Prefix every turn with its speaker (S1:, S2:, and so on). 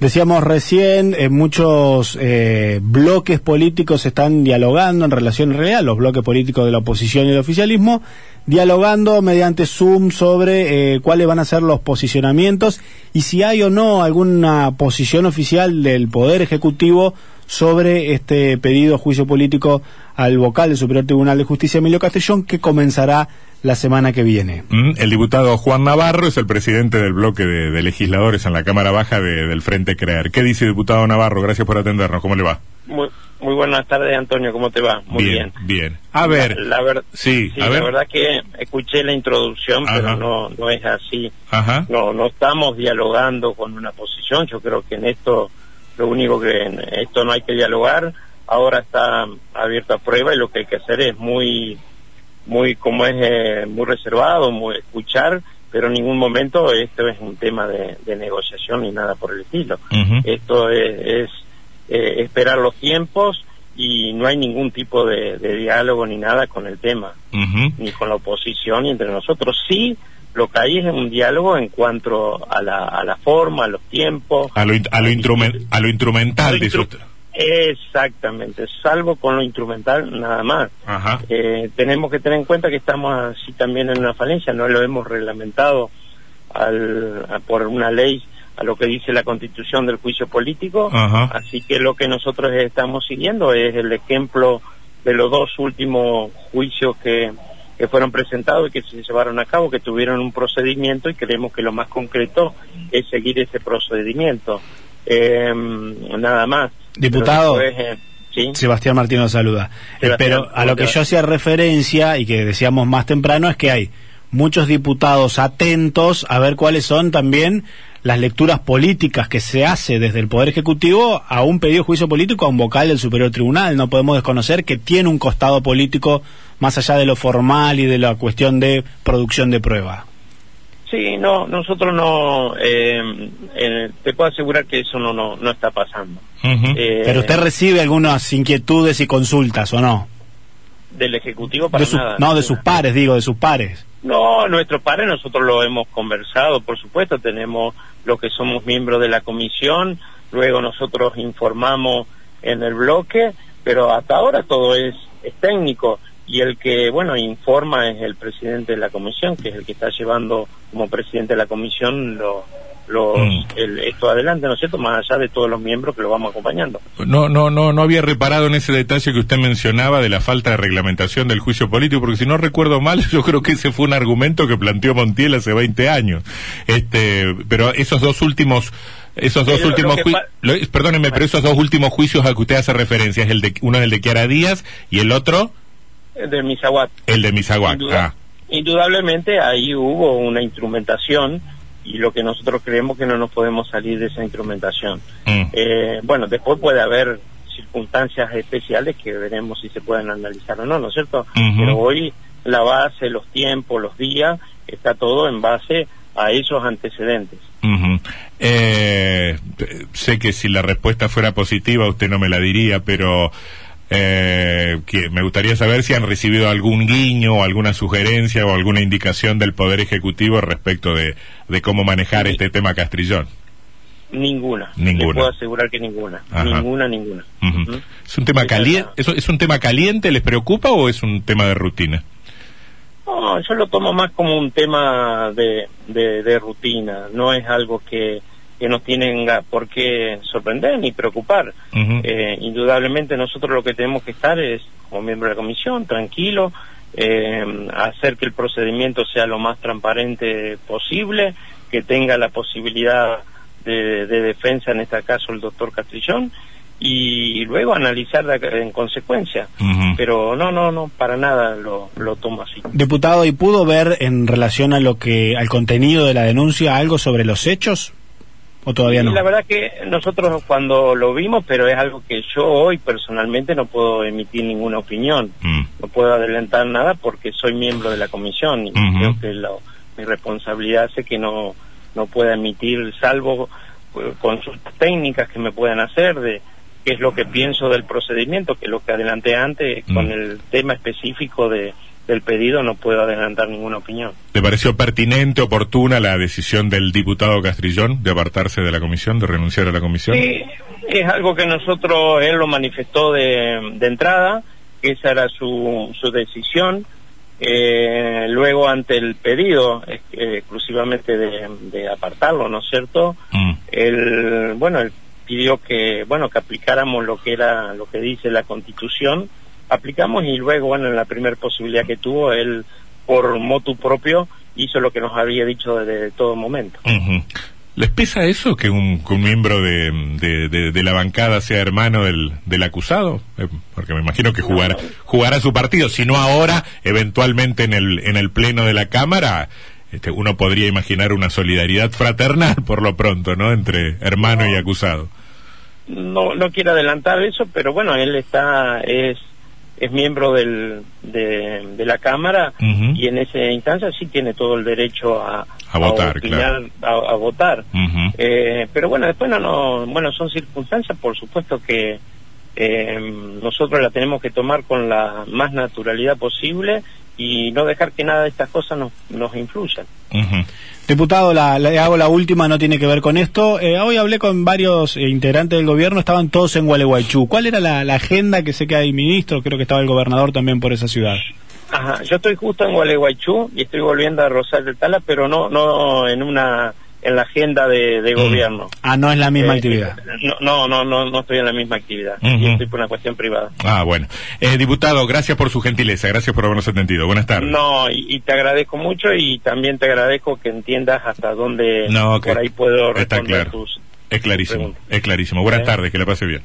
S1: Decíamos recién, eh, muchos eh, bloques políticos están dialogando en relación real, los bloques políticos de la oposición y del oficialismo, dialogando mediante Zoom sobre eh, cuáles van a ser los posicionamientos y si hay o no alguna posición oficial del Poder Ejecutivo sobre este pedido de juicio político al vocal del Superior Tribunal de Justicia, Emilio Castellón, que comenzará la semana que viene.
S2: Mm, el diputado Juan Navarro es el presidente del bloque de, legisladores en la Cámara Baja del Frente Creer. ¿Qué dice diputado Navarro? Gracias por atendernos. ¿Cómo le va?
S3: Muy, muy buenas tardes, Antonio. ¿Cómo te va? Muy bien.
S2: Bien. A ver.
S3: La, sí, a ver. la verdad que escuché la introducción, pero no, no es así. Ajá. No, no estamos dialogando con una posición. Yo creo que en esto lo único que en esto no hay que dialogar, ahora está abierto a prueba y lo que hay que hacer es muy, muy como es, eh, muy reservado, muy escuchar, pero en ningún momento esto es un tema de, negociación ni nada por el estilo. Esto es, eh, esperar los tiempos y no hay ningún tipo de, diálogo ni nada con el tema, ni con la oposición ni entre nosotros. Sí, lo que hay es un diálogo en cuanto a la, a la forma, a los tiempos.
S2: A lo, a lo, a lo instrumental,
S3: Exactamente, salvo con lo instrumental nada más. Eh, tenemos que tener en cuenta que estamos así también en una falencia, no lo hemos reglamentado al, por una ley a lo que dice la constitución del juicio político, así que lo que nosotros estamos siguiendo es el ejemplo de los dos últimos juicios que, que fueron presentados y que se llevaron a cabo, que tuvieron un procedimiento y creemos que lo más concreto es seguir ese procedimiento. Eh, nada más.
S1: Diputado. Eh, Sebastián Martín nos saluda. Eh, pero a lo que yo hacía referencia y que decíamos más temprano es que hay muchos diputados atentos a ver cuáles son también las lecturas políticas que se hace desde el Poder Ejecutivo a un pedido de juicio político a un vocal del Superior Tribunal. No podemos desconocer que tiene un costado político más allá de lo formal y de la cuestión de producción de prueba.
S3: Sí, no, nosotros no, eh, eh, te puedo asegurar que eso no, no, no está pasando.
S1: Eh, Pero usted recibe algunas inquietudes y consultas, ¿o no?
S3: Del Ejecutivo para nada.
S1: No, de sus pares, digo, de sus pares.
S3: No, nuestros pares nosotros lo hemos conversado, por supuesto, tenemos los que somos miembros de la comisión, luego nosotros informamos en el bloque, pero hasta ahora todo es, es técnico y el que, bueno, informa es el presidente de la comisión, que es el que está llevando como presidente de la comisión lo, mm. esto adelante, ¿no es cierto? Más allá de todos los miembros que lo vamos acompañando.
S2: No, no, no, no había reparado en ese detalle que usted mencionaba de la falta de reglamentación del juicio político, porque si no recuerdo mal, yo creo que ese fue un argumento que planteó Montiel hace 20 años. Este, pero esos dos últimos esos dos últimos juicios, perdónenme, pero esos dos últimos juicios a que usted hace referencia, es el de uno es el de Kiara Díaz y el otro
S3: el de Misahuac.
S2: El de Misahuac, ah.
S3: Indudablemente ahí hubo una instrumentación y lo que nosotros creemos que no nos podemos salir de esa instrumentación. Mm. Eh, bueno, después puede haber circunstancias especiales que veremos si se pueden analizar o no, ¿no es cierto? Pero hoy la base, los tiempos, los días, está todo en base a esos antecedentes.
S2: eh, sé que si la respuesta fuera positiva usted no me la diría, pero eh, que me gustaría saber si han recibido algún guiño o alguna sugerencia o alguna indicación del Poder Ejecutivo respecto de, cómo manejar este tema Castrillón.
S3: Ninguna. Ninguna. puedo asegurar que ninguna. Ninguna, ninguna.
S2: ¿Es un tema caliente? ¿Es, un tema caliente? ¿Les preocupa o es un tema de rutina?
S3: No, yo lo tomo más como un tema de, de rutina. No es algo que que nos tienen por qué sorprender ni preocupar. Eh, indudablemente nosotros lo que tenemos que estar es, como miembro de la comisión, tranquilo, eh, hacer que el procedimiento sea lo más transparente posible, que tenga la posibilidad de, defensa, en este caso el doctor Castrillón, y luego analizar en consecuencia. Pero no, no, no, para nada lo, lo tomo así.
S1: Diputado, ¿y pudo ver en relación a lo que, al contenido de la denuncia algo sobre los hechos? ¿O todavía no?
S3: La verdad que nosotros cuando lo vimos, pero es algo que yo hoy personalmente no puedo emitir ninguna opinión. Mm. No puedo adelantar nada porque soy miembro de la comisión y creo que mi responsabilidad hace que no, no pueda emitir, salvo eh, consultas técnicas que me puedan hacer de qué es lo que pienso del procedimiento, que es lo que adelanté antes con mm. el tema específico de, del pedido no puedo adelantar ninguna opinión.
S2: ¿Le pareció pertinente, oportuna la decisión del diputado Castrillón de apartarse de la comisión, de renunciar a la comisión?
S3: Sí, es algo que nosotros, él lo manifestó de, de entrada, esa era su, su decisión. Eh, luego, ante el pedido eh, exclusivamente de, apartarlo, ¿no es cierto? Mm. Él, bueno, él pidió que, bueno, que aplicáramos lo que era, lo que dice la Constitución aplicamos y luego, bueno, en la primera posibilidad que tuvo, él por motu propio hizo lo que nos había dicho desde todo momento.
S2: ¿Les pesa eso que un, miembro de, de, la bancada sea hermano del, del acusado? Eh, porque me imagino que jugar, jugará su partido, si no ahora, eventualmente en el, en el pleno de la Cámara, este, uno podría imaginar una solidaridad fraternal por lo pronto, ¿no? Entre hermano y acusado.
S3: No, no quiero adelantar eso, pero bueno, él está, es es miembro del, de, la Cámara y en esa instancia sí tiene todo el derecho a,
S2: a votar,
S3: a, votar. Eh, pero bueno, después no, no, bueno, son circunstancias, por supuesto que eh, nosotros la tenemos que tomar con la más naturalidad posible y no dejar que nada de estas cosas nos, nos influyan.
S1: Diputado, la, hago la última, no tiene que ver con esto. Eh, hoy hablé con varios eh, integrantes del gobierno, estaban todos en Gualeguaychú. ¿Cuál era la, agenda que sé que hay ministro? Creo que estaba el gobernador también por esa ciudad.
S3: Ajá, yo estoy justo en Gualeguaychú y estoy volviendo a Rosario Tala, pero no, no en una en la agenda de, mm. gobierno.
S1: Ah, no es la misma eh, actividad.
S3: No, no, no, no estoy en la misma actividad. estoy por una cuestión privada.
S2: Ah, bueno. Eh, diputado, gracias por su gentileza, gracias por habernos atendido. Buenas tardes.
S3: No, y, te agradezco mucho y también te agradezco que entiendas hasta dónde por ahí puedo responder
S2: Está claro. Es clarísimo, es clarísimo. Buenas tardes, que le pase bien.